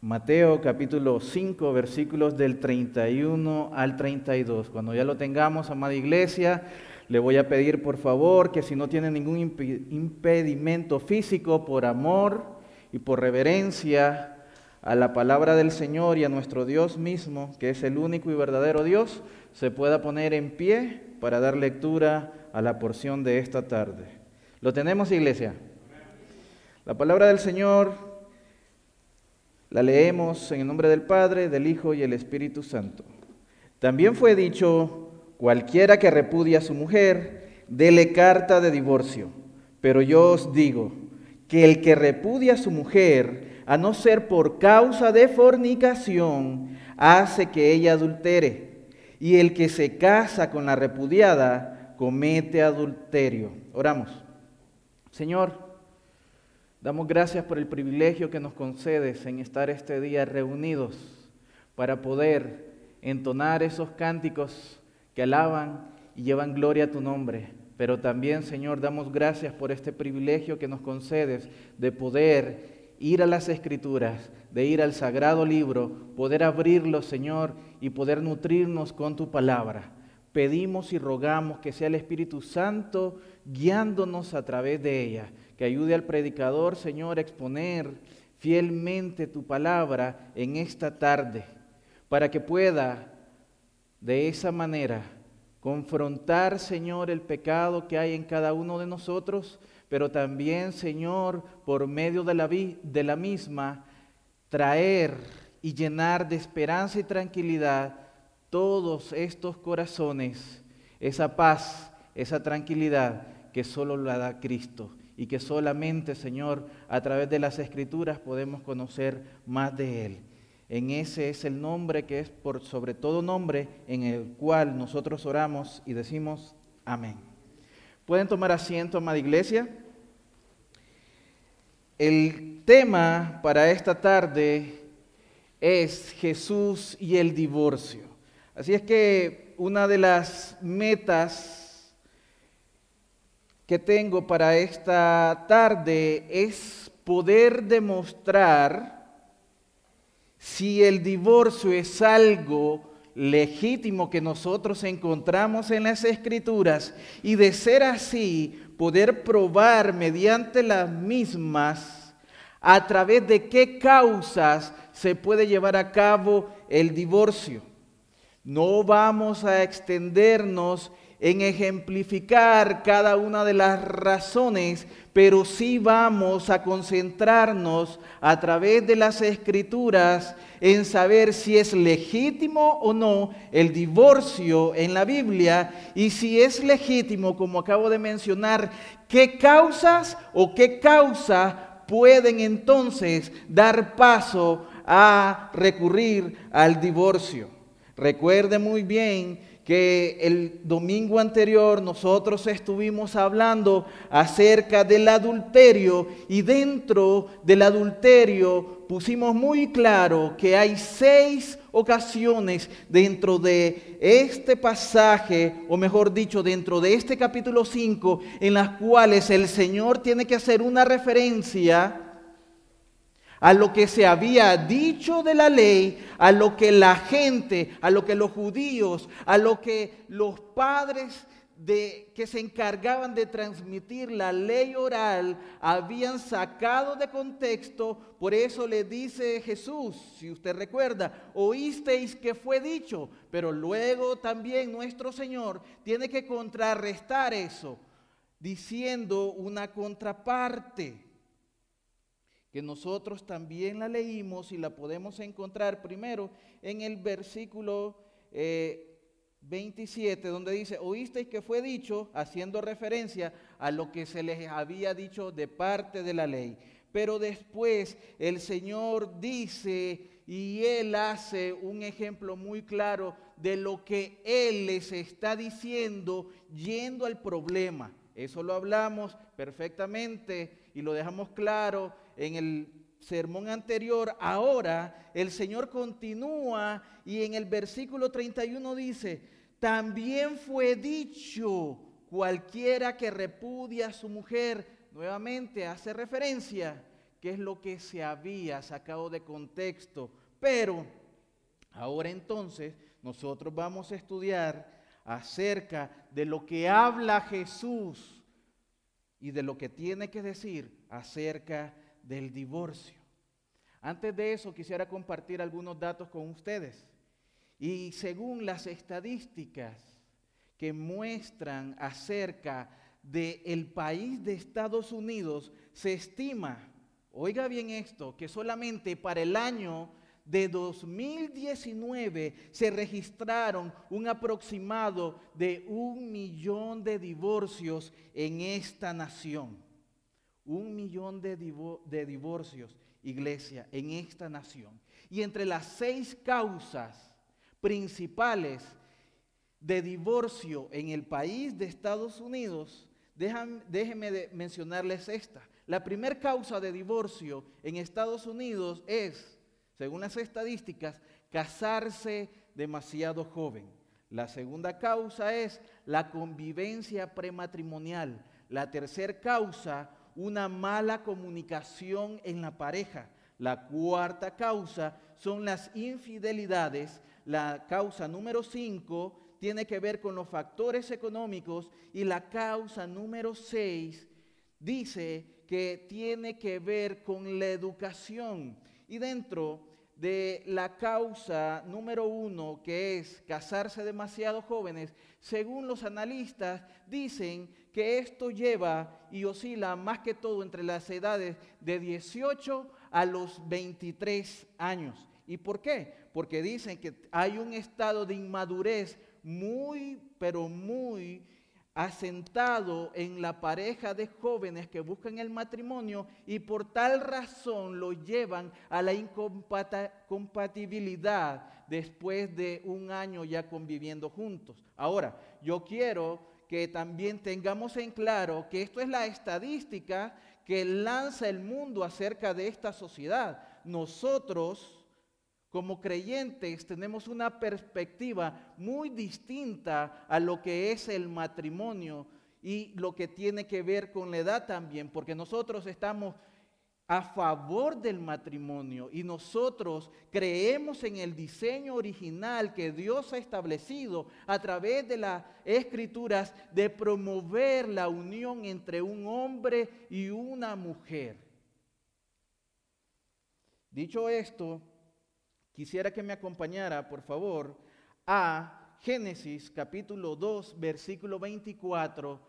Mateo capítulo 5 versículos del 31 al 32. Cuando ya lo tengamos, amada iglesia, le voy a pedir por favor que si no tiene ningún impedimento físico, por amor y por reverencia a la palabra del Señor y a nuestro Dios mismo, que es el único y verdadero Dios, se pueda poner en pie para dar lectura a la porción de esta tarde. ¿Lo tenemos, iglesia? La palabra del Señor la leemos en el nombre del Padre, del Hijo y el Espíritu Santo. También fue dicho, cualquiera que repudia a su mujer, dele carta de divorcio. Pero yo os digo que el que repudia a su mujer, a no ser por causa de fornicación, hace que ella adultere. Y el que se casa con la repudiada, comete adulterio. Oramos. Señor, Damos gracias por el privilegio que nos concedes en estar este día reunidos para poder entonar esos cánticos que alaban y llevan gloria a tu nombre. Pero también, Señor, damos gracias por este privilegio que nos concedes de poder ir a las escrituras, de ir al sagrado libro, poder abrirlo, Señor, y poder nutrirnos con tu palabra. Pedimos y rogamos que sea el Espíritu Santo guiándonos a través de ella que ayude al predicador, Señor, a exponer fielmente tu palabra en esta tarde, para que pueda de esa manera confrontar, Señor, el pecado que hay en cada uno de nosotros, pero también, Señor, por medio de la, de la misma, traer y llenar de esperanza y tranquilidad todos estos corazones, esa paz, esa tranquilidad que solo la da Cristo y que solamente, Señor, a través de las escrituras podemos conocer más de Él. En ese es el nombre que es por sobre todo nombre en el cual nosotros oramos y decimos amén. Pueden tomar asiento, amada iglesia. El tema para esta tarde es Jesús y el divorcio. Así es que una de las metas que tengo para esta tarde es poder demostrar si el divorcio es algo legítimo que nosotros encontramos en las escrituras y de ser así, poder probar mediante las mismas a través de qué causas se puede llevar a cabo el divorcio. No vamos a extendernos en ejemplificar cada una de las razones, pero sí vamos a concentrarnos a través de las escrituras en saber si es legítimo o no el divorcio en la Biblia y si es legítimo, como acabo de mencionar, qué causas o qué causa pueden entonces dar paso a recurrir al divorcio. Recuerde muy bien que el domingo anterior nosotros estuvimos hablando acerca del adulterio y dentro del adulterio pusimos muy claro que hay seis ocasiones dentro de este pasaje, o mejor dicho, dentro de este capítulo 5, en las cuales el Señor tiene que hacer una referencia a lo que se había dicho de la ley, a lo que la gente, a lo que los judíos, a lo que los padres que se encargaban de transmitir la ley oral habían sacado de contexto. Por eso le dice Jesús, si usted recuerda, oísteis que fue dicho, pero luego también nuestro Señor tiene que contrarrestar eso, diciendo una contraparte que nosotros también la leímos y la podemos encontrar primero en el versículo 27, eh, donde dice, oísteis que fue dicho, haciendo referencia a lo que se les había dicho de parte de la ley. Pero después el Señor dice y Él hace un ejemplo muy claro de lo que Él les está diciendo yendo al problema. Eso lo hablamos perfectamente y lo dejamos claro en el sermón anterior, ahora el Señor continúa y en el versículo 31 dice, también fue dicho cualquiera que repudia a su mujer, nuevamente hace referencia qué es lo que se había sacado de contexto. Pero ahora entonces nosotros vamos a estudiar acerca de lo que habla Jesús y de lo que tiene que decir acerca del divorcio. Antes de eso quisiera compartir algunos datos con ustedes. Y según las estadísticas que muestran acerca del país de Estados Unidos, se estima, oiga bien esto, que solamente para el año de 2019 se registraron un aproximado de un millón de divorcios en esta nación. Un millón de, divorcios, iglesia, en esta nación. Y entre las seis causas principales de divorcio en el país de Estados Unidos, déjenme mencionarles esta. La primera causa de divorcio en Estados Unidos es, según las estadísticas, casarse demasiado joven. La segunda causa es la convivencia prematrimonial. La tercera causa, una mala comunicación en la pareja. La cuarta causa son las infidelidades. La causa número cinco tiene que ver con los factores económicos y la causa número seis dice que tiene que ver con la educación. Y dentro de la causa número uno, que es casarse demasiado jóvenes, según los analistas, dicen que esto lleva y oscila más que todo entre las edades de 18 a los 23 años. ¿Y por qué? Porque dicen que hay un estado de inmadurez muy, pero muy asentado en la pareja de jóvenes que buscan el matrimonio y por tal razón lo llevan a la incompatibilidad después de un año ya conviviendo juntos. Ahora, yo quiero que también tengamos en claro que esto es la estadística que lanza el mundo acerca de esta sociedad. Nosotros como creyentes tenemos una perspectiva muy distinta a lo que es el matrimonio y lo que tiene que ver con la edad también, porque nosotros estamos a favor del matrimonio y nosotros creemos en el diseño original que Dios ha establecido a través de las escrituras de promover la unión entre un hombre y una mujer. Dicho esto, Quisiera que me acompañara, por favor, a Génesis capítulo 2, versículo 24,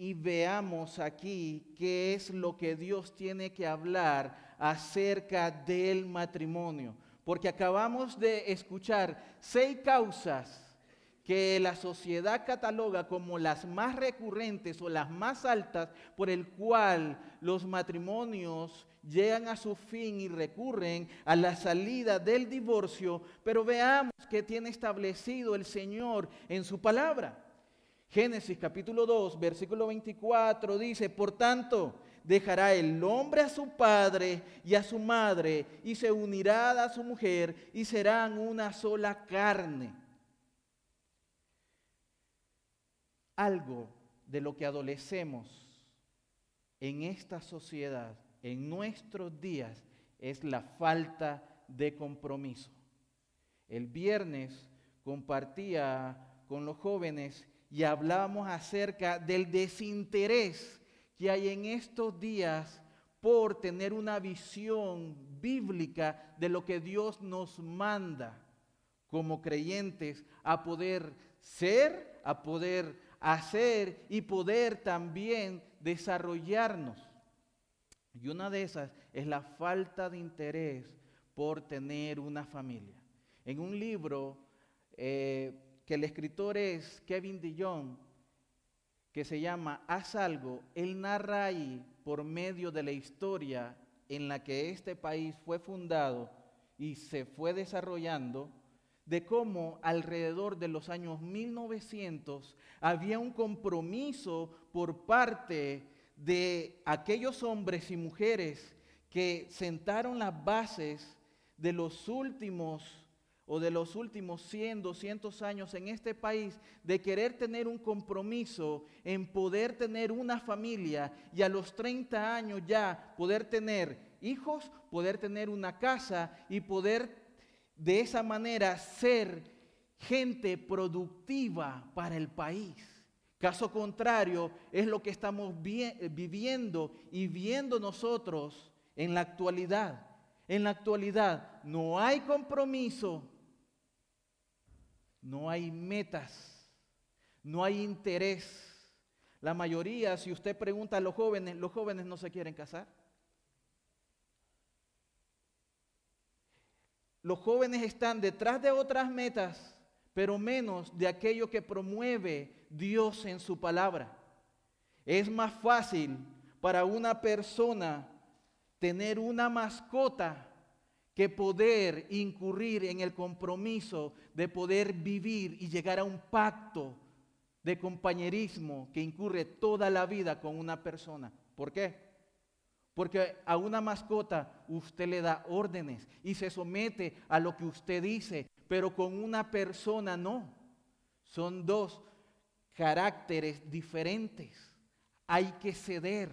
y veamos aquí qué es lo que Dios tiene que hablar acerca del matrimonio. Porque acabamos de escuchar seis causas que la sociedad cataloga como las más recurrentes o las más altas por el cual los matrimonios llegan a su fin y recurren a la salida del divorcio, pero veamos qué tiene establecido el Señor en su palabra. Génesis capítulo 2, versículo 24 dice, por tanto, dejará el hombre a su padre y a su madre y se unirá a su mujer y serán una sola carne. algo de lo que adolecemos en esta sociedad, en nuestros días, es la falta de compromiso. El viernes compartía con los jóvenes y hablábamos acerca del desinterés que hay en estos días por tener una visión bíblica de lo que Dios nos manda como creyentes a poder ser, a poder hacer y poder también desarrollarnos. Y una de esas es la falta de interés por tener una familia. En un libro eh, que el escritor es Kevin Dillon, que se llama Haz algo, él narra ahí por medio de la historia en la que este país fue fundado y se fue desarrollando, de cómo alrededor de los años 1900 había un compromiso por parte de aquellos hombres y mujeres que sentaron las bases de los últimos o de los últimos 100, 200 años en este país de querer tener un compromiso en poder tener una familia y a los 30 años ya poder tener hijos, poder tener una casa y poder de esa manera ser gente productiva para el país. Caso contrario es lo que estamos viviendo y viendo nosotros en la actualidad. En la actualidad no hay compromiso no hay metas, no hay interés. La mayoría, si usted pregunta a los jóvenes, los jóvenes no se quieren casar. Los jóvenes están detrás de otras metas, pero menos de aquello que promueve Dios en su palabra. Es más fácil para una persona tener una mascota que poder incurrir en el compromiso de poder vivir y llegar a un pacto de compañerismo que incurre toda la vida con una persona. ¿Por qué? Porque a una mascota usted le da órdenes y se somete a lo que usted dice, pero con una persona no. Son dos caracteres diferentes. Hay que ceder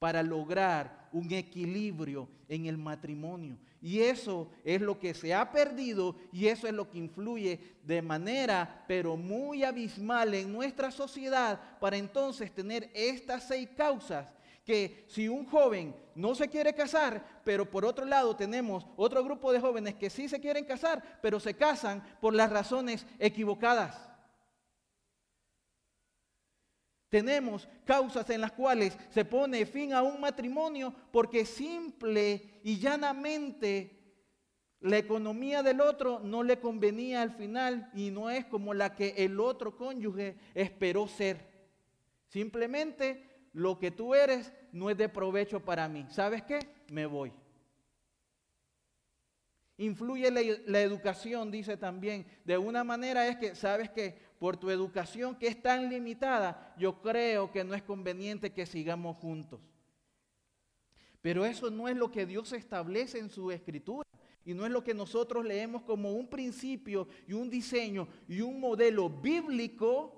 para lograr un equilibrio en el matrimonio. Y eso es lo que se ha perdido y eso es lo que influye de manera, pero muy abismal en nuestra sociedad para entonces tener estas seis causas que si un joven no se quiere casar, pero por otro lado tenemos otro grupo de jóvenes que sí se quieren casar, pero se casan por las razones equivocadas. Tenemos causas en las cuales se pone fin a un matrimonio porque simple y llanamente la economía del otro no le convenía al final y no es como la que el otro cónyuge esperó ser. Simplemente lo que tú eres no es de provecho para mí. ¿Sabes qué? Me voy. Influye la, educación, dice también. De una manera es que, ¿sabes que Por tu educación que es tan limitada, yo creo que no es conveniente que sigamos juntos. Pero eso no es lo que Dios establece en su escritura. Y no es lo que nosotros leemos como un principio y un diseño y un modelo bíblico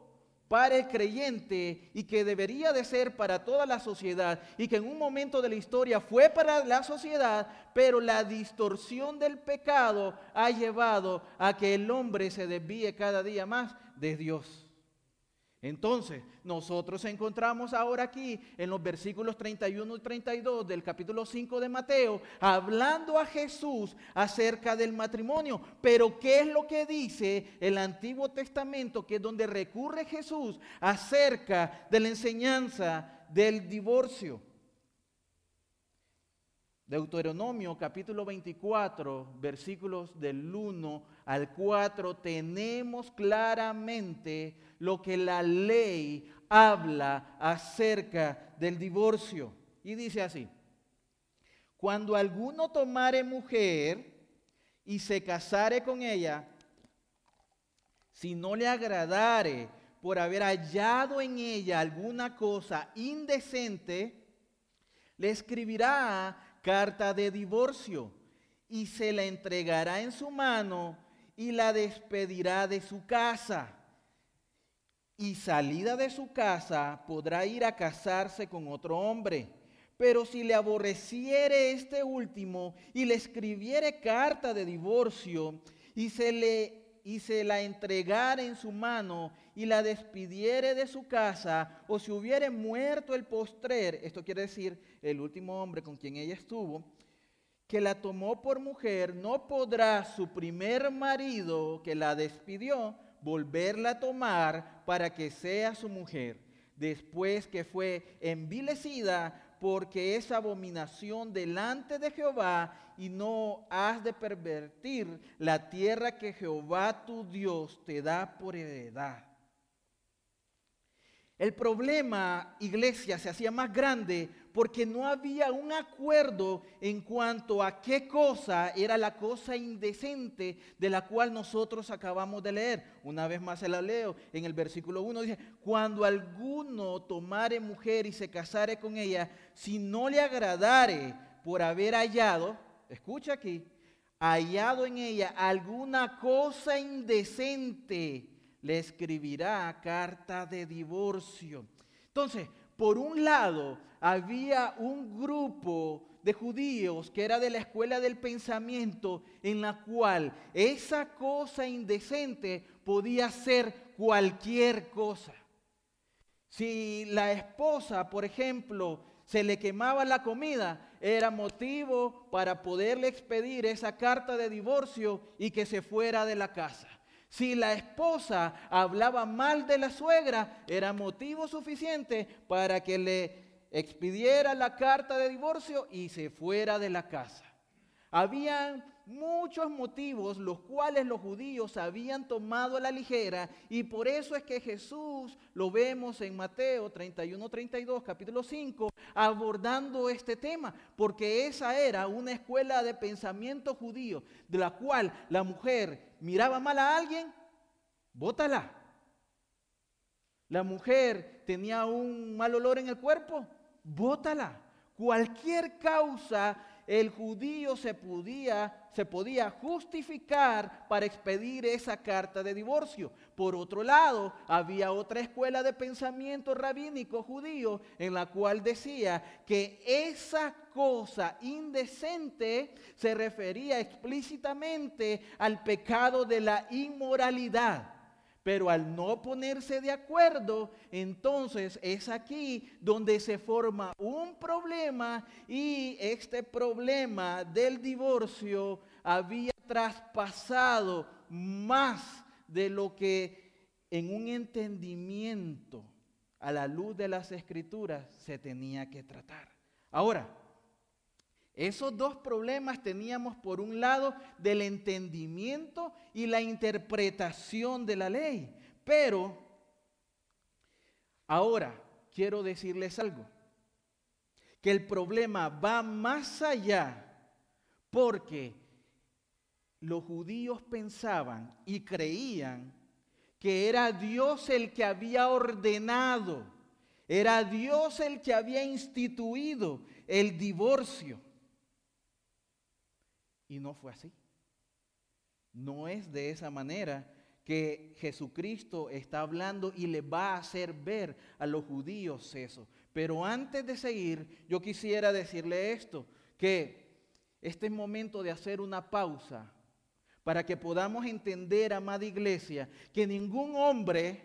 para el creyente y que debería de ser para toda la sociedad y que en un momento de la historia fue para la sociedad, pero la distorsión del pecado ha llevado a que el hombre se desvíe cada día más de Dios. Entonces, nosotros encontramos ahora aquí en los versículos 31 y 32 del capítulo 5 de Mateo, hablando a Jesús acerca del matrimonio. Pero ¿qué es lo que dice el Antiguo Testamento, que es donde recurre Jesús acerca de la enseñanza del divorcio? Deuteronomio capítulo 24, versículos del 1 al 4, tenemos claramente lo que la ley habla acerca del divorcio. Y dice así, cuando alguno tomare mujer y se casare con ella, si no le agradare por haber hallado en ella alguna cosa indecente, le escribirá carta de divorcio y se la entregará en su mano y la despedirá de su casa. Y salida de su casa podrá ir a casarse con otro hombre. Pero si le aborreciere este último y le escribiere carta de divorcio y se le y se la entregara en su mano y la despidiere de su casa, o si hubiere muerto el postrer, esto quiere decir el último hombre con quien ella estuvo, que la tomó por mujer, no podrá su primer marido que la despidió volverla a tomar para que sea su mujer, después que fue envilecida porque es abominación delante de Jehová y no has de pervertir la tierra que Jehová tu Dios te da por heredad. El problema, iglesia, se hacía más grande porque no había un acuerdo en cuanto a qué cosa era la cosa indecente de la cual nosotros acabamos de leer. Una vez más se la leo. En el versículo 1 dice, cuando alguno tomare mujer y se casare con ella, si no le agradare por haber hallado, escucha aquí, hallado en ella alguna cosa indecente, le escribirá carta de divorcio. Entonces, por un lado, había un grupo de judíos que era de la escuela del pensamiento en la cual esa cosa indecente podía ser cualquier cosa. Si la esposa, por ejemplo, se le quemaba la comida, era motivo para poderle expedir esa carta de divorcio y que se fuera de la casa. Si la esposa hablaba mal de la suegra, era motivo suficiente para que le expidiera la carta de divorcio y se fuera de la casa. Habían muchos motivos los cuales los judíos habían tomado a la ligera y por eso es que Jesús lo vemos en Mateo 31, 32, capítulo 5, abordando este tema, porque esa era una escuela de pensamiento judío, de la cual la mujer miraba mal a alguien, bótala. La mujer tenía un mal olor en el cuerpo, bótala. Cualquier causa el judío se podía, se podía justificar para expedir esa carta de divorcio. Por otro lado, había otra escuela de pensamiento rabínico judío en la cual decía que esa cosa indecente se refería explícitamente al pecado de la inmoralidad. Pero al no ponerse de acuerdo, entonces es aquí donde se forma un problema y este problema del divorcio había traspasado más de lo que en un entendimiento a la luz de las escrituras se tenía que tratar. Ahora, esos dos problemas teníamos por un lado del entendimiento y la interpretación de la ley. Pero ahora quiero decirles algo, que el problema va más allá porque los judíos pensaban y creían que era Dios el que había ordenado, era Dios el que había instituido el divorcio. Y no fue así. No es de esa manera que Jesucristo está hablando y le va a hacer ver a los judíos eso. Pero antes de seguir, yo quisiera decirle esto, que este es momento de hacer una pausa para que podamos entender, amada iglesia, que ningún hombre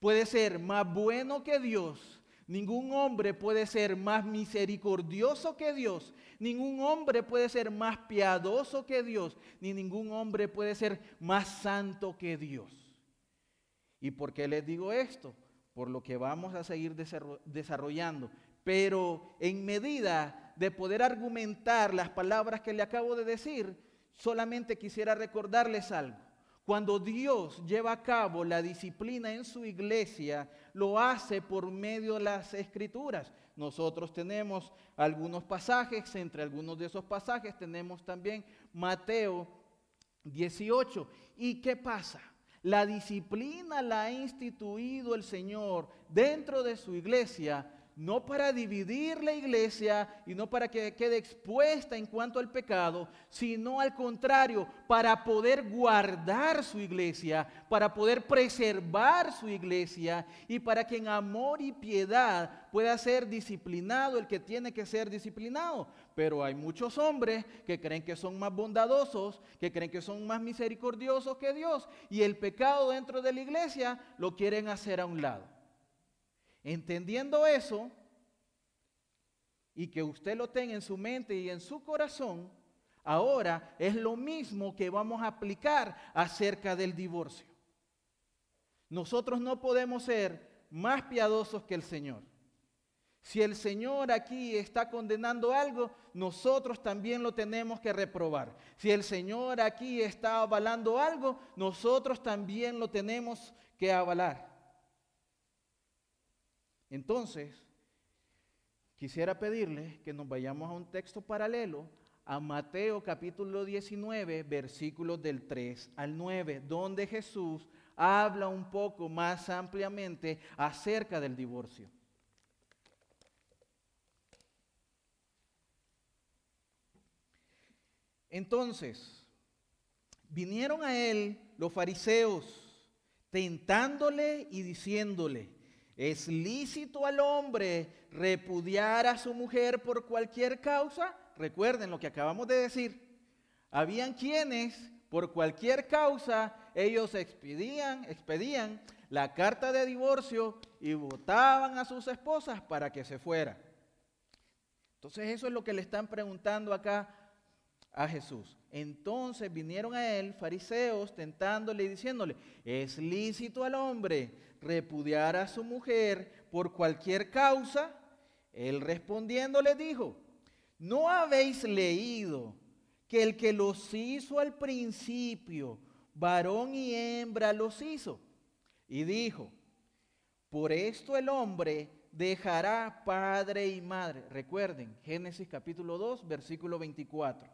puede ser más bueno que Dios, Ningún hombre puede ser más misericordioso que Dios. Ningún hombre puede ser más piadoso que Dios. Ni ningún hombre puede ser más santo que Dios. ¿Y por qué les digo esto? Por lo que vamos a seguir desarrollando. Pero en medida de poder argumentar las palabras que le acabo de decir, solamente quisiera recordarles algo. Cuando Dios lleva a cabo la disciplina en su iglesia, lo hace por medio de las escrituras. Nosotros tenemos algunos pasajes, entre algunos de esos pasajes tenemos también Mateo 18. ¿Y qué pasa? La disciplina la ha instituido el Señor dentro de su iglesia no para dividir la iglesia y no para que quede expuesta en cuanto al pecado, sino al contrario, para poder guardar su iglesia, para poder preservar su iglesia y para que en amor y piedad pueda ser disciplinado el que tiene que ser disciplinado. Pero hay muchos hombres que creen que son más bondadosos, que creen que son más misericordiosos que Dios y el pecado dentro de la iglesia lo quieren hacer a un lado. Entendiendo eso, y que usted lo tenga en su mente y en su corazón, ahora es lo mismo que vamos a aplicar acerca del divorcio. Nosotros no podemos ser más piadosos que el Señor. Si el Señor aquí está condenando algo, nosotros también lo tenemos que reprobar. Si el Señor aquí está avalando algo, nosotros también lo tenemos que avalar. Entonces, quisiera pedirle que nos vayamos a un texto paralelo a Mateo capítulo 19, versículos del 3 al 9, donde Jesús habla un poco más ampliamente acerca del divorcio. Entonces, vinieron a él los fariseos, tentándole y diciéndole, ¿es lícito al hombre repudiar a su mujer por cualquier causa? Recuerden lo que acabamos de decir. Habían quienes, por cualquier causa, ellos expedían, expedían la carta de divorcio y votaban a sus esposas para que se fuera. Entonces eso es lo que le están preguntando acá a Jesús. Entonces vinieron a él fariseos tentándole y diciéndole, ¿es lícito al hombre repudiar a su mujer por cualquier causa? Él respondiendo le dijo, ¿no habéis leído que el que los hizo al principio, varón y hembra los hizo? Y dijo, por esto el hombre dejará padre y madre. Recuerden, Génesis capítulo 2, versículo 24.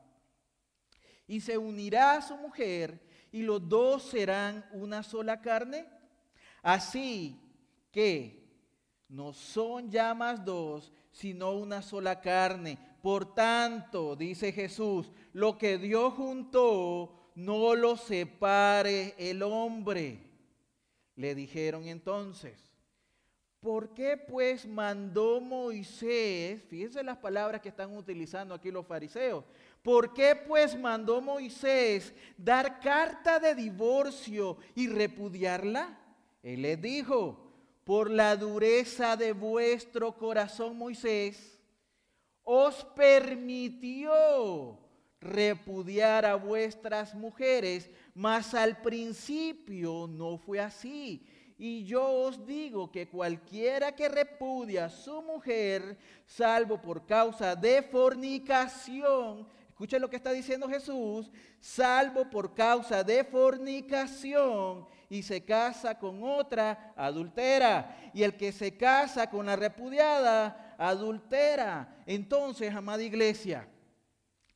Y se unirá a su mujer y los dos serán una sola carne. Así que no son ya más dos, sino una sola carne. Por tanto, dice Jesús, lo que Dios juntó, no lo separe el hombre. Le dijeron entonces, ¿por qué pues mandó Moisés? Fíjense las palabras que están utilizando aquí los fariseos. ¿Por qué pues mandó Moisés dar carta de divorcio y repudiarla? Él les dijo, por la dureza de vuestro corazón Moisés, os permitió repudiar a vuestras mujeres, mas al principio no fue así. Y yo os digo que cualquiera que repudia a su mujer, salvo por causa de fornicación, escuchen lo que está diciendo Jesús, salvo por causa de fornicación y se casa con otra, adultera. Y el que se casa con la repudiada, adultera. Entonces, amada iglesia,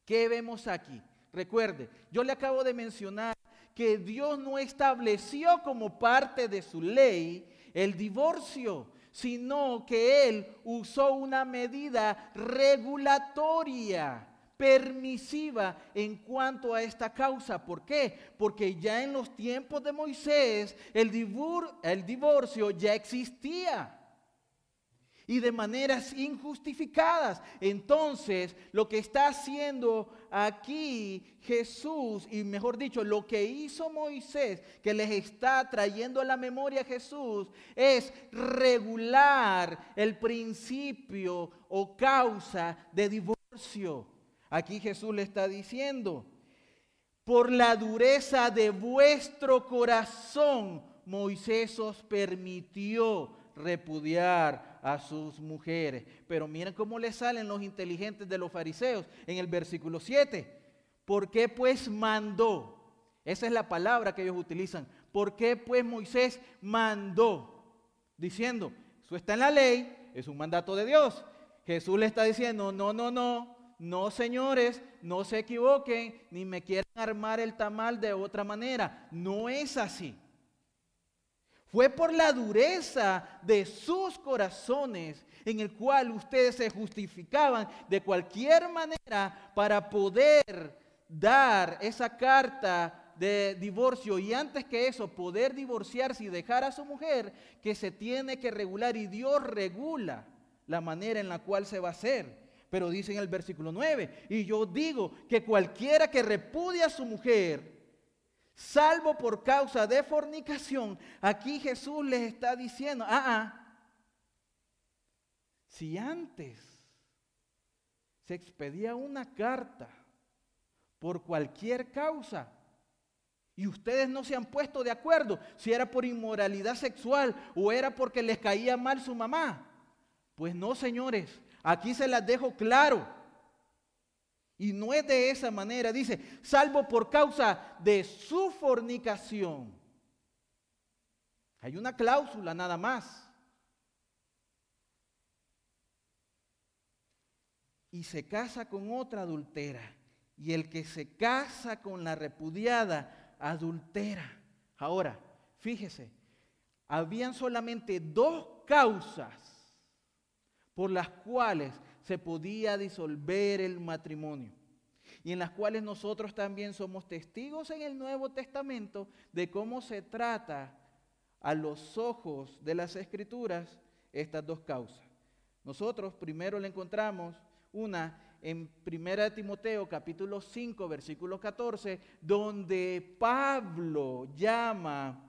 ¿Qué vemos aquí? Recuerde, yo le acabo de mencionar que Dios no estableció como parte de su ley el divorcio, sino que Él usó una medida regulatoria permisiva en cuanto a esta causa. ¿Por qué? Porque ya en los tiempos de Moisés el, divorcio ya existía y de maneras injustificadas. Entonces, lo que está haciendo aquí Jesús, y mejor dicho, lo que hizo Moisés, que les está trayendo a la memoria a Jesús, es regular el principio o causa de divorcio. Aquí Jesús le está diciendo, por la dureza de vuestro corazón, Moisés os permitió repudiar a sus mujeres. Pero miren cómo le salen los inteligentes de los fariseos en el versículo 7. ¿Por qué pues mandó? Esa es la palabra que ellos utilizan. ¿Por qué pues Moisés mandó? Diciendo, eso está en la ley, es un mandato de Dios. Jesús le está diciendo, no, no, no, no señores, no se equivoquen, ni me quieran armar el tamal de otra manera. No es así. Fue por la dureza de sus corazones en el cual ustedes se justificaban de cualquier manera para poder dar esa carta de divorcio y antes que eso poder divorciarse y dejar a su mujer que se tiene que regular y Dios regula la manera en la cual se va a hacer. Pero dice en el versículo 9, y yo digo que cualquiera que repudia a su mujer, salvo por causa de fornicación, aquí Jesús les está diciendo, ah, ah, si antes se expedía una carta por cualquier causa y ustedes no se han puesto de acuerdo si era por inmoralidad sexual o era porque les caía mal su mamá, pues no, señores, aquí se las dejo claro. Y no es de esa manera, dice, salvo por causa de su fornicación. Hay una cláusula nada más. Y se casa con otra adultera. Y el que se casa con la repudiada adultera. Ahora, fíjese, habían solamente dos causas por las cuales se podía disolver el matrimonio. y en las cuales nosotros también somos testigos en el Nuevo Testamento de cómo se trata a los ojos de las Escrituras estas dos causas. Nosotros primero le encontramos una en 1 Timoteo capítulo 5 versículo 14, donde Pablo llama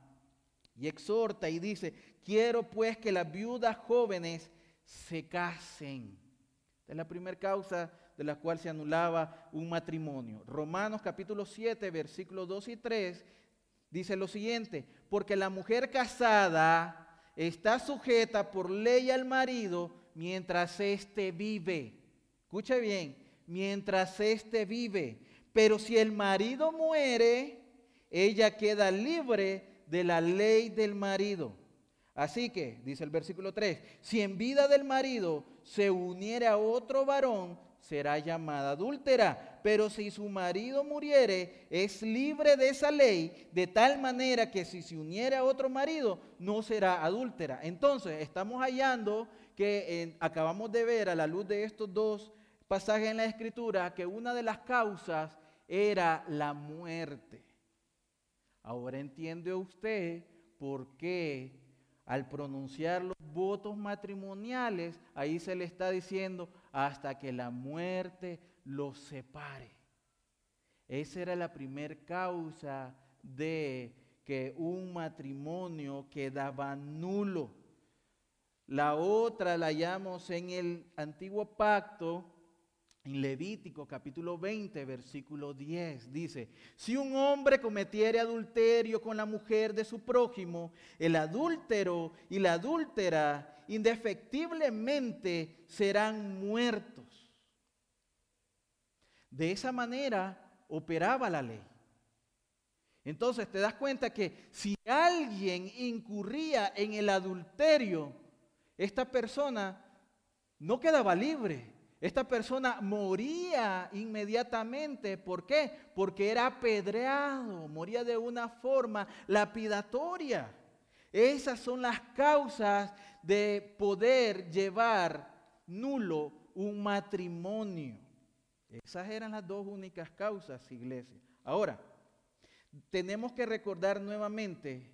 y exhorta y dice, quiero pues que las viudas jóvenes se casen. es la primera causa de la cual se anulaba un matrimonio. Romanos capítulo 7, versículos 2 y 3 dice lo siguiente, porque la mujer casada está sujeta por ley al marido mientras éste vive. Escuche bien, mientras éste vive. Pero si el marido muere, ella queda libre de la ley del marido. Así que, dice el versículo 3, si en vida del marido se uniere a otro varón, será llamada adúltera. Pero si su marido muriere, es libre de esa ley, de tal manera que si se uniere a otro marido, no será adúltera. Entonces, estamos hallando que acabamos de ver a la luz de estos dos pasajes en la escritura que una de las causas era la muerte. Ahora entiende usted por qué al pronunciar los votos matrimoniales, ahí se le está diciendo hasta que la muerte los separe. Esa era la primer causa de que un matrimonio quedaba nulo. La otra la hallamos en el antiguo pacto, en Levítico capítulo 20, versículo 10, dice, si un hombre cometiere adulterio con la mujer de su prójimo, el adúltero y la adúltera indefectiblemente serán muertos. De esa manera operaba la ley. Entonces te das cuenta que si alguien incurría en el adulterio, esta persona no quedaba libre esta persona moría inmediatamente. ¿Por qué? Porque era apedreado, moría de una forma lapidatoria. Esas son las causas de poder llevar nulo un matrimonio. Esas eran las dos únicas causas, iglesia. Ahora, tenemos que recordar nuevamente,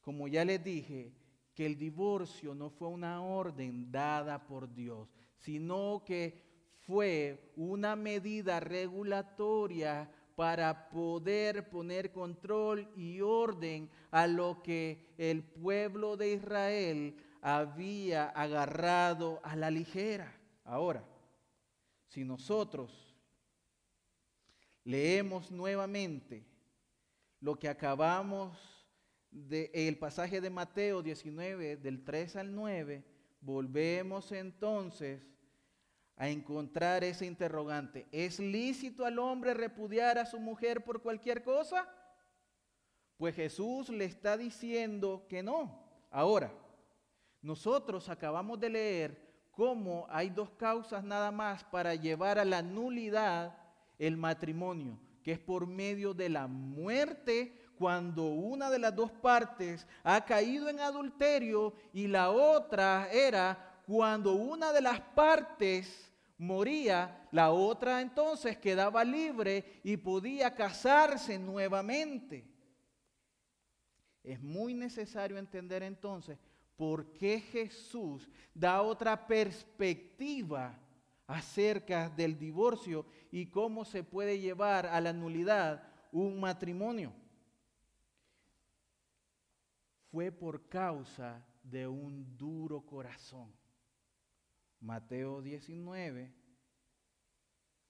como ya les dije, que el divorcio no fue una orden dada por Dios, sino que fue una medida regulatoria para poder poner control y orden a lo que el pueblo de Israel había agarrado a la ligera. Ahora, si nosotros leemos nuevamente lo que acabamos del pasaje de Mateo 19, del 3 al 9, volvemos entonces a encontrar ese interrogante. ¿Es lícito al hombre repudiar a su mujer por cualquier cosa? Pues Jesús le está diciendo que no. Ahora, nosotros acabamos de leer cómo hay dos causas nada más para llevar a la nulidad el matrimonio, que es por medio de la muerte cuando una de las dos partes ha caído en adulterio y la otra era cuando una de las partes moría, la otra entonces quedaba libre y podía casarse nuevamente. Es muy necesario entender entonces por qué Jesús da otra perspectiva acerca del divorcio y cómo se puede llevar a la nulidad un matrimonio fue por causa de un duro corazón. Mateo 19,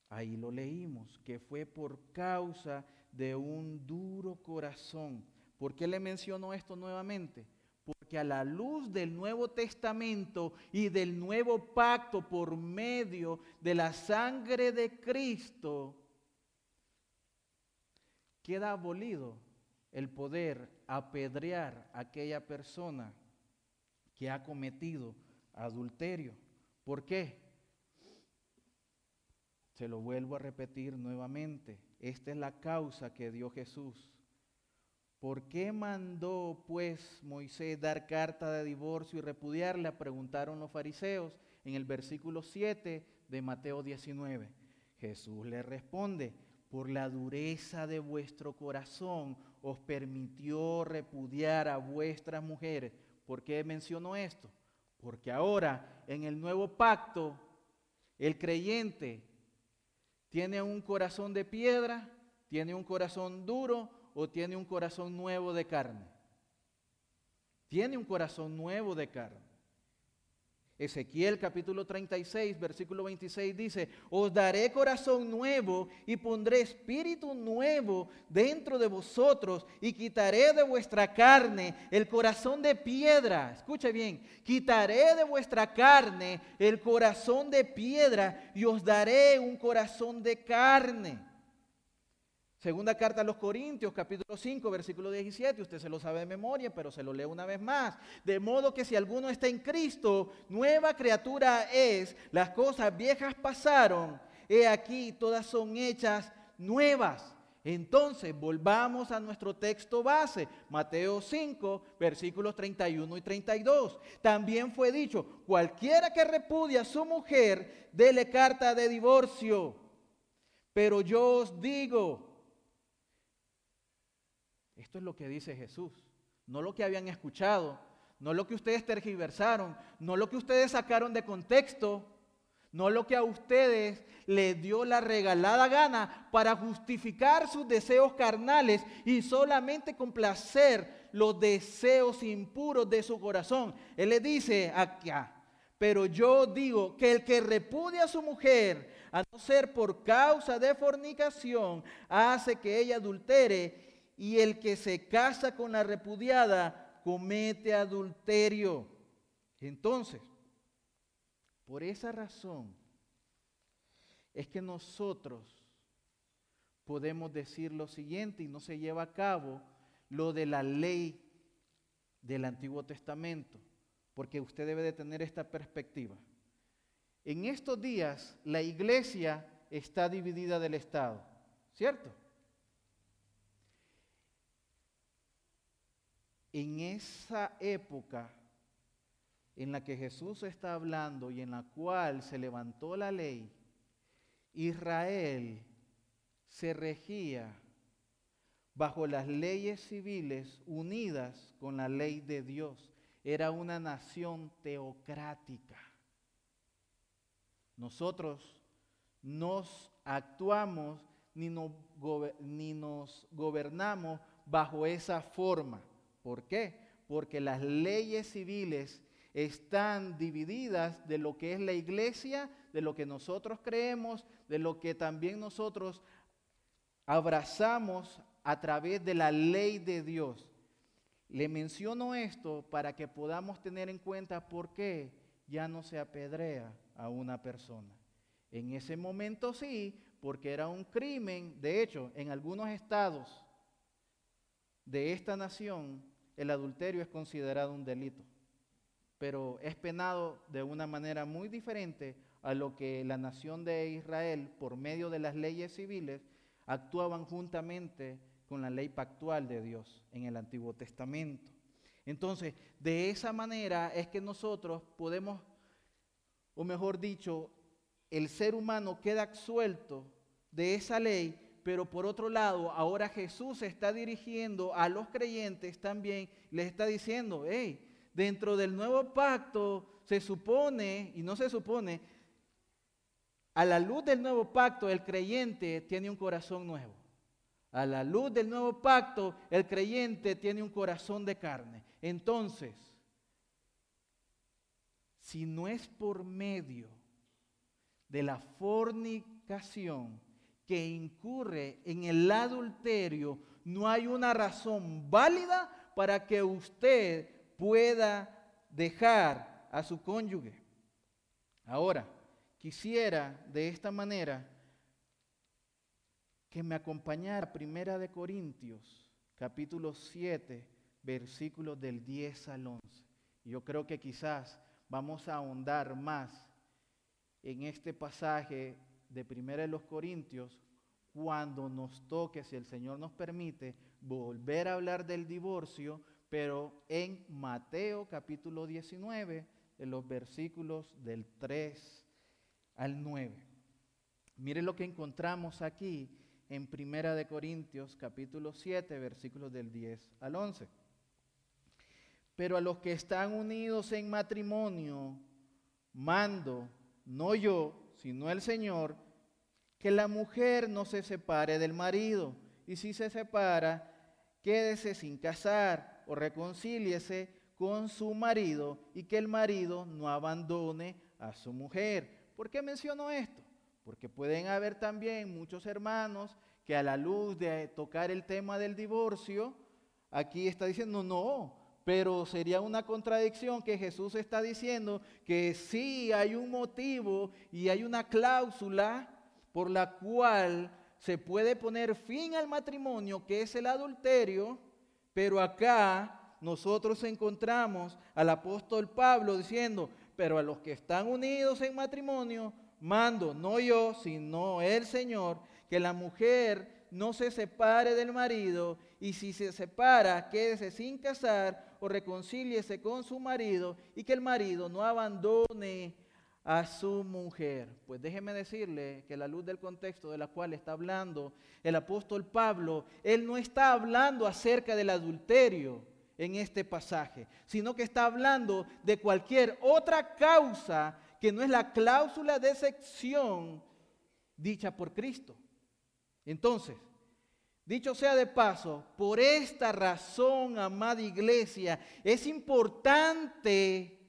ahí lo leímos, que fue por causa de un duro corazón. ¿Por qué le menciono esto nuevamente? Porque a la luz del Nuevo Testamento y del nuevo pacto por medio de la sangre de Cristo, queda abolido el poder apedrear a aquella persona que ha cometido adulterio. ¿Por qué? Se lo vuelvo a repetir nuevamente. Esta es la causa que dio Jesús. ¿Por qué mandó pues Moisés dar carta de divorcio y repudiarla? Preguntaron los fariseos en el versículo 7 de Mateo 19. Jesús le responde, por la dureza de vuestro corazón os permitió repudiar a vuestras mujeres. ¿Por qué menciono esto? Porque ahora en el nuevo pacto el creyente tiene un corazón de piedra, tiene un corazón duro o tiene un corazón nuevo de carne. Tiene un corazón nuevo de carne. Ezequiel capítulo 36, versículo 26 dice, os daré corazón nuevo y pondré espíritu nuevo dentro de vosotros y quitaré de vuestra carne el corazón de piedra. Escuche bien, quitaré de vuestra carne el corazón de piedra y os daré un corazón de carne. Segunda carta a los Corintios, capítulo 5, versículo 17, usted se lo sabe de memoria, pero se lo leo una vez más. De modo que si alguno está en Cristo, nueva criatura es, las cosas viejas pasaron, he aquí, todas son hechas nuevas. Entonces, volvamos a nuestro texto base, Mateo 5, versículos 31 y 32. También fue dicho, cualquiera que repudia a su mujer, dele carta de divorcio. Pero yo os digo, esto es lo que dice Jesús, no lo que habían escuchado, no lo que ustedes tergiversaron, no lo que ustedes sacaron de contexto, no lo que a ustedes les dio la regalada gana para justificar sus deseos carnales y solamente complacer los deseos impuros de su corazón. Él le dice acá, pero yo digo que el que repudia a su mujer, a no ser por causa de fornicación, hace que ella adultere y el que se casa con la repudiada comete adulterio. Entonces, por esa razón es que nosotros podemos decir lo siguiente y no se lleva a cabo lo de la ley del Antiguo Testamento, porque usted debe de tener esta perspectiva. En estos días la iglesia está dividida del Estado, ¿cierto? En esa época en la que Jesús está hablando y en la cual se levantó la ley, Israel se regía bajo las leyes civiles unidas con la ley de Dios. Era una nación teocrática. Nosotros nos actuamos ni nos, gobernamos bajo esa forma. ¿Por qué? Porque las leyes civiles están divididas de lo que es la iglesia, de lo que nosotros creemos, de lo que también nosotros abrazamos a través de la ley de Dios. Le menciono esto para que podamos tener en cuenta por qué ya no se apedrea a una persona. En ese momento sí, porque era un crimen. De hecho, en algunos estados de esta nación el adulterio es considerado un delito, pero es penado de una manera muy diferente a lo que la nación de Israel, por medio de las leyes civiles, actuaban juntamente con la ley pactual de Dios en el Antiguo Testamento. Entonces, de esa manera es que nosotros podemos, o mejor dicho, el ser humano queda absuelto de esa ley pero por otro lado, ahora Jesús se está dirigiendo a los creyentes también, les está diciendo, hey, dentro del nuevo pacto se supone, y no se supone, a la luz del nuevo pacto el creyente tiene un corazón nuevo. A la luz del nuevo pacto el creyente tiene un corazón de carne. Entonces, si no es por medio de la fornicación, que incurre en el adulterio, no hay una razón válida para que usted pueda dejar a su cónyuge. Ahora, quisiera de esta manera que me acompañara Primera de Corintios, capítulo 7, versículos del 10 al 11. Yo creo que quizás vamos a ahondar más en este pasaje de Primera de los Corintios, cuando nos toque, si el Señor nos permite, volver a hablar del divorcio, pero en Mateo capítulo 19, de los versículos del 3 al 9. Mire lo que encontramos aquí en Primera de Corintios capítulo 7, versículos del 10 al 11. Pero a los que están unidos en matrimonio, mando, no yo, sino el Señor, que la mujer no se separe del marido, y si se separa, quédese sin casar o reconcíliese con su marido y que el marido no abandone a su mujer. ¿Por qué menciono esto? Porque pueden haber también muchos hermanos que a la luz de tocar el tema del divorcio, aquí está diciendo, no, pero sería una contradicción que Jesús está diciendo que sí hay un motivo y hay una cláusula por la cual se puede poner fin al matrimonio, que es el adulterio, pero acá nosotros encontramos al apóstol Pablo diciendo, pero a los que están unidos en matrimonio, mando, no yo, sino el Señor, que la mujer no se separe del marido y si se separa, quédese sin casar o reconcíliese con su marido y que el marido no abandone a su mujer. Pues déjeme decirle que la luz del contexto de la cual está hablando el apóstol Pablo, él no está hablando acerca del adulterio en este pasaje, sino que está hablando de cualquier otra causa que no es la cláusula de excepción dicha por Cristo. Entonces, dicho sea de paso, por esta razón, amada iglesia, es importante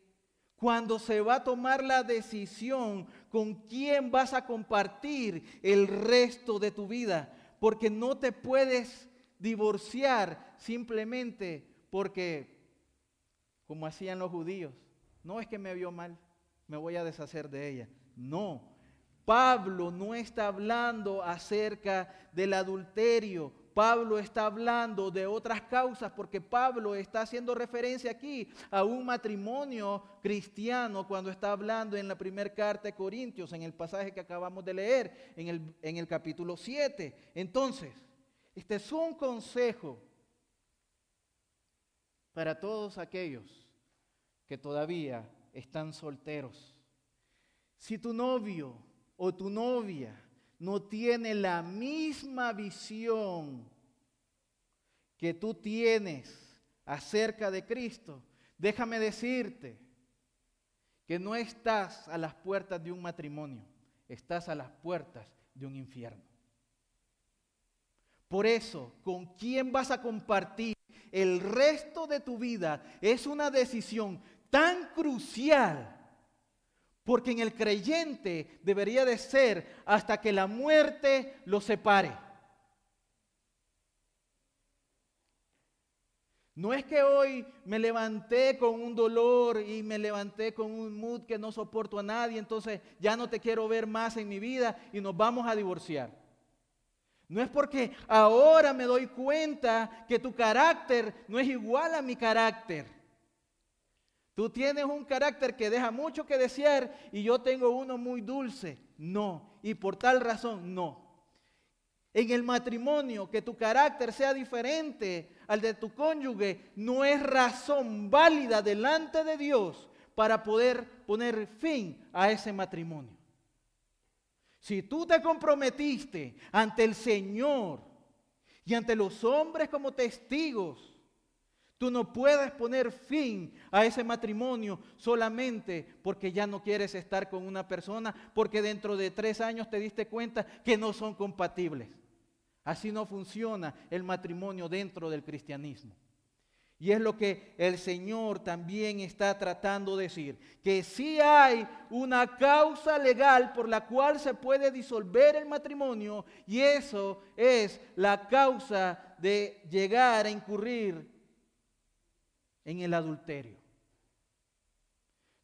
cuando se va a tomar la decisión con quién vas a compartir el resto de tu vida, porque no te puedes divorciar simplemente porque, como hacían los judíos, no es que me vio mal, me voy a deshacer de ella. No, Pablo no está hablando acerca del adulterio, Pablo está hablando de otras causas porque Pablo está haciendo referencia aquí a un matrimonio cristiano cuando está hablando en la primera carta de Corintios, en el pasaje que acabamos de leer, en el, en el capítulo 7. Entonces, este es un consejo para todos aquellos que todavía están solteros. Si tu novio o tu novia no tiene la misma visión que tú tienes acerca de Cristo, déjame decirte que no estás a las puertas de un matrimonio, estás a las puertas de un infierno. Por eso, con quién vas a compartir el resto de tu vida es una decisión tan crucial porque en el creyente debería de ser hasta que la muerte lo separe. No es que hoy me levanté con un dolor y me levanté con un mood que no soporto a nadie, entonces ya no te quiero ver más en mi vida y nos vamos a divorciar. No es porque ahora me doy cuenta que tu carácter no es igual a mi carácter. Tú tienes un carácter que deja mucho que desear y yo tengo uno muy dulce. No. Y por tal razón, no. En el matrimonio, que tu carácter sea diferente al de tu cónyuge, no es razón válida delante de Dios para poder poner fin a ese matrimonio. Si tú te comprometiste ante el Señor y ante los hombres como testigos, Tú no puedes poner fin a ese matrimonio solamente porque ya no quieres estar con una persona, porque dentro de tres años te diste cuenta que no son compatibles. Así no funciona el matrimonio dentro del cristianismo. Y es lo que el Señor también está tratando de decir, que sí hay una causa legal por la cual se puede disolver el matrimonio y eso es la causa de llegar a incurrir en el adulterio.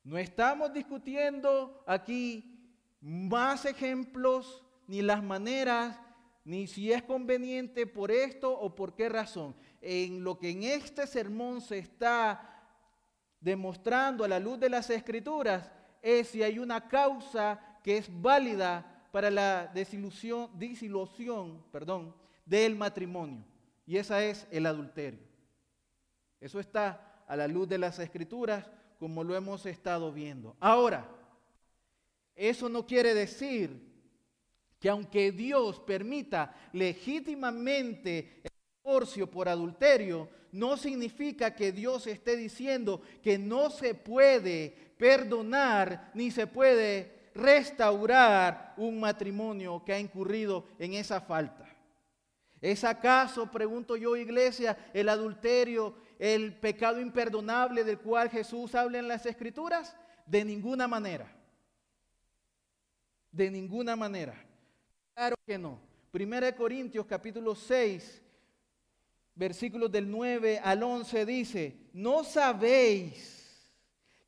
No estamos discutiendo aquí más ejemplos, ni las maneras, ni si es conveniente por esto o por qué razón. En lo que en este sermón se está demostrando a la luz de las escrituras es si hay una causa que es válida para la desilusión, disilusión perdón, del matrimonio. Y esa es el adulterio. Eso está a la luz de las escrituras, como lo hemos estado viendo. Ahora, eso no quiere decir que aunque Dios permita legítimamente el divorcio por adulterio, no significa que Dios esté diciendo que no se puede perdonar ni se puede restaurar un matrimonio que ha incurrido en esa falta. ¿Es acaso, pregunto yo, iglesia, el adulterio, el pecado imperdonable del cual Jesús habla en las Escrituras? De ninguna manera. De ninguna manera. Claro que no. Primera de Corintios capítulo 6, versículos del 9 al 11 dice, ¿no sabéis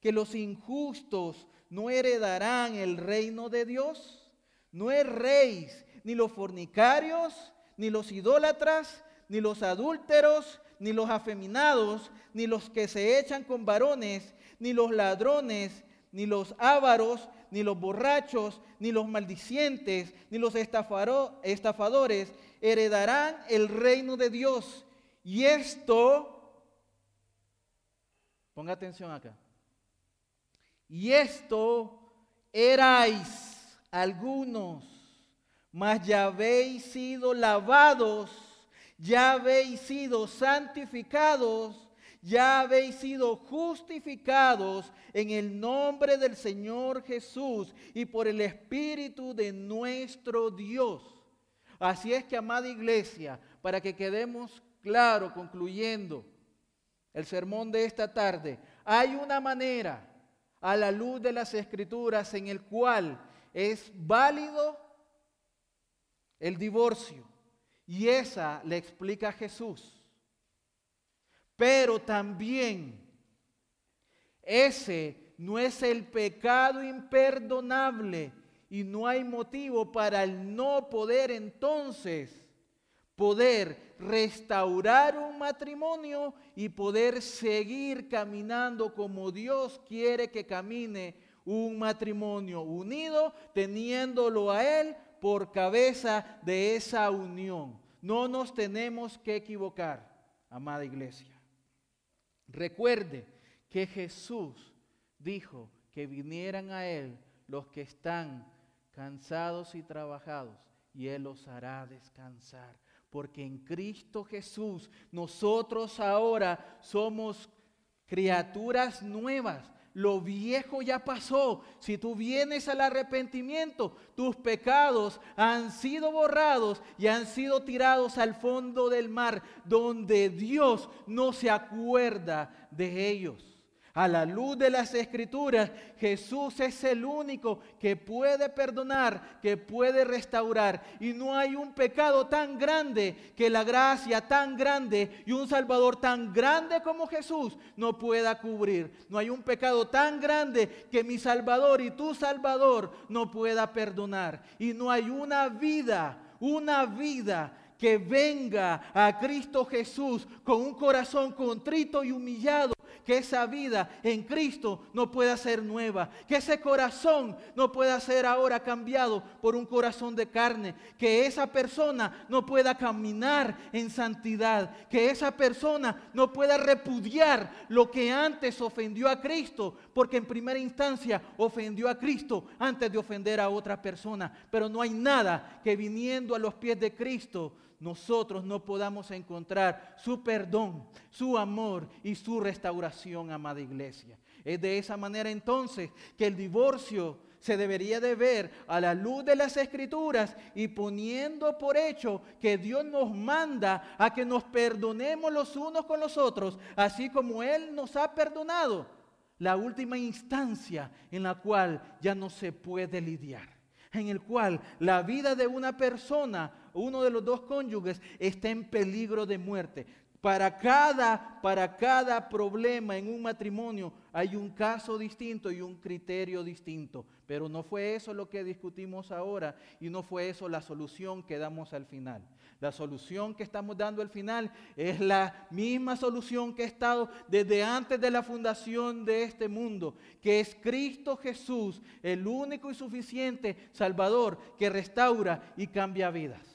que los injustos no heredarán el reino de Dios? No erréis ni los fornicarios, ni los idólatras, ni los adúlteros, ni los afeminados, ni los que se echan con varones, ni los ladrones, ni los ávaros, ni los borrachos, ni los maldicientes, ni los estafadores heredarán el reino de Dios. Y esto, ponga atención acá, y esto erais algunos, mas ya habéis sido lavados, ya habéis sido santificados ya habéis sido justificados en el nombre del Señor Jesús y por el Espíritu de nuestro Dios. Así es que, amada iglesia, para que quedemos claro, concluyendo el sermón de esta tarde, hay una manera a la luz de las escrituras en el cual es válido el divorcio. Y esa le explica Jesús. Pero también ese no es el pecado imperdonable y no hay motivo para el no poder entonces poder restaurar un matrimonio y poder seguir caminando como Dios quiere que camine un matrimonio unido, teniéndolo a Él por cabeza de esa unión. No nos tenemos que equivocar, amada iglesia. Recuerde que Jesús dijo que vinieran a Él los que están cansados y trabajados y Él los hará descansar. Porque en Cristo Jesús nosotros ahora somos criaturas nuevas. Lo viejo ya pasó. Si tú vienes al arrepentimiento, tus pecados han sido borrados y han sido tirados al fondo del mar, donde Dios no se acuerda de ellos. A la luz de las escrituras, Jesús es el único que puede perdonar, que puede restaurar. Y no hay un pecado tan grande que la gracia tan grande y un Salvador tan grande como Jesús no pueda cubrir. No hay un pecado tan grande que mi Salvador y tu Salvador no pueda perdonar. Y no hay una vida, una vida que venga a Cristo Jesús con un corazón contrito y humillado que esa vida en Cristo no pueda ser nueva, que ese corazón no pueda ser ahora cambiado por un corazón de carne, que esa persona no pueda caminar en santidad, que esa persona no pueda repudiar lo que antes ofendió a Cristo, porque en primera instancia ofendió a Cristo antes de ofender a otra persona, pero no hay nada que viniendo a los pies de Cristo nosotros no podamos encontrar su perdón, su amor y su restauración, amada iglesia. Es de esa manera entonces que el divorcio se debería de ver a la luz de las escrituras y poniendo por hecho que Dios nos manda a que nos perdonemos los unos con los otros, así como Él nos ha perdonado. La última instancia en la cual ya no se puede lidiar en el cual la vida de una persona, uno de los dos cónyuges, está en peligro de muerte. Para cada, para cada problema en un matrimonio hay un caso distinto y un criterio distinto. Pero no fue eso lo que discutimos ahora y no fue eso la solución que damos al final. La solución que estamos dando al final es la misma solución que ha estado desde antes de la fundación de este mundo, que es Cristo Jesús, el único y suficiente Salvador que restaura y cambia vidas.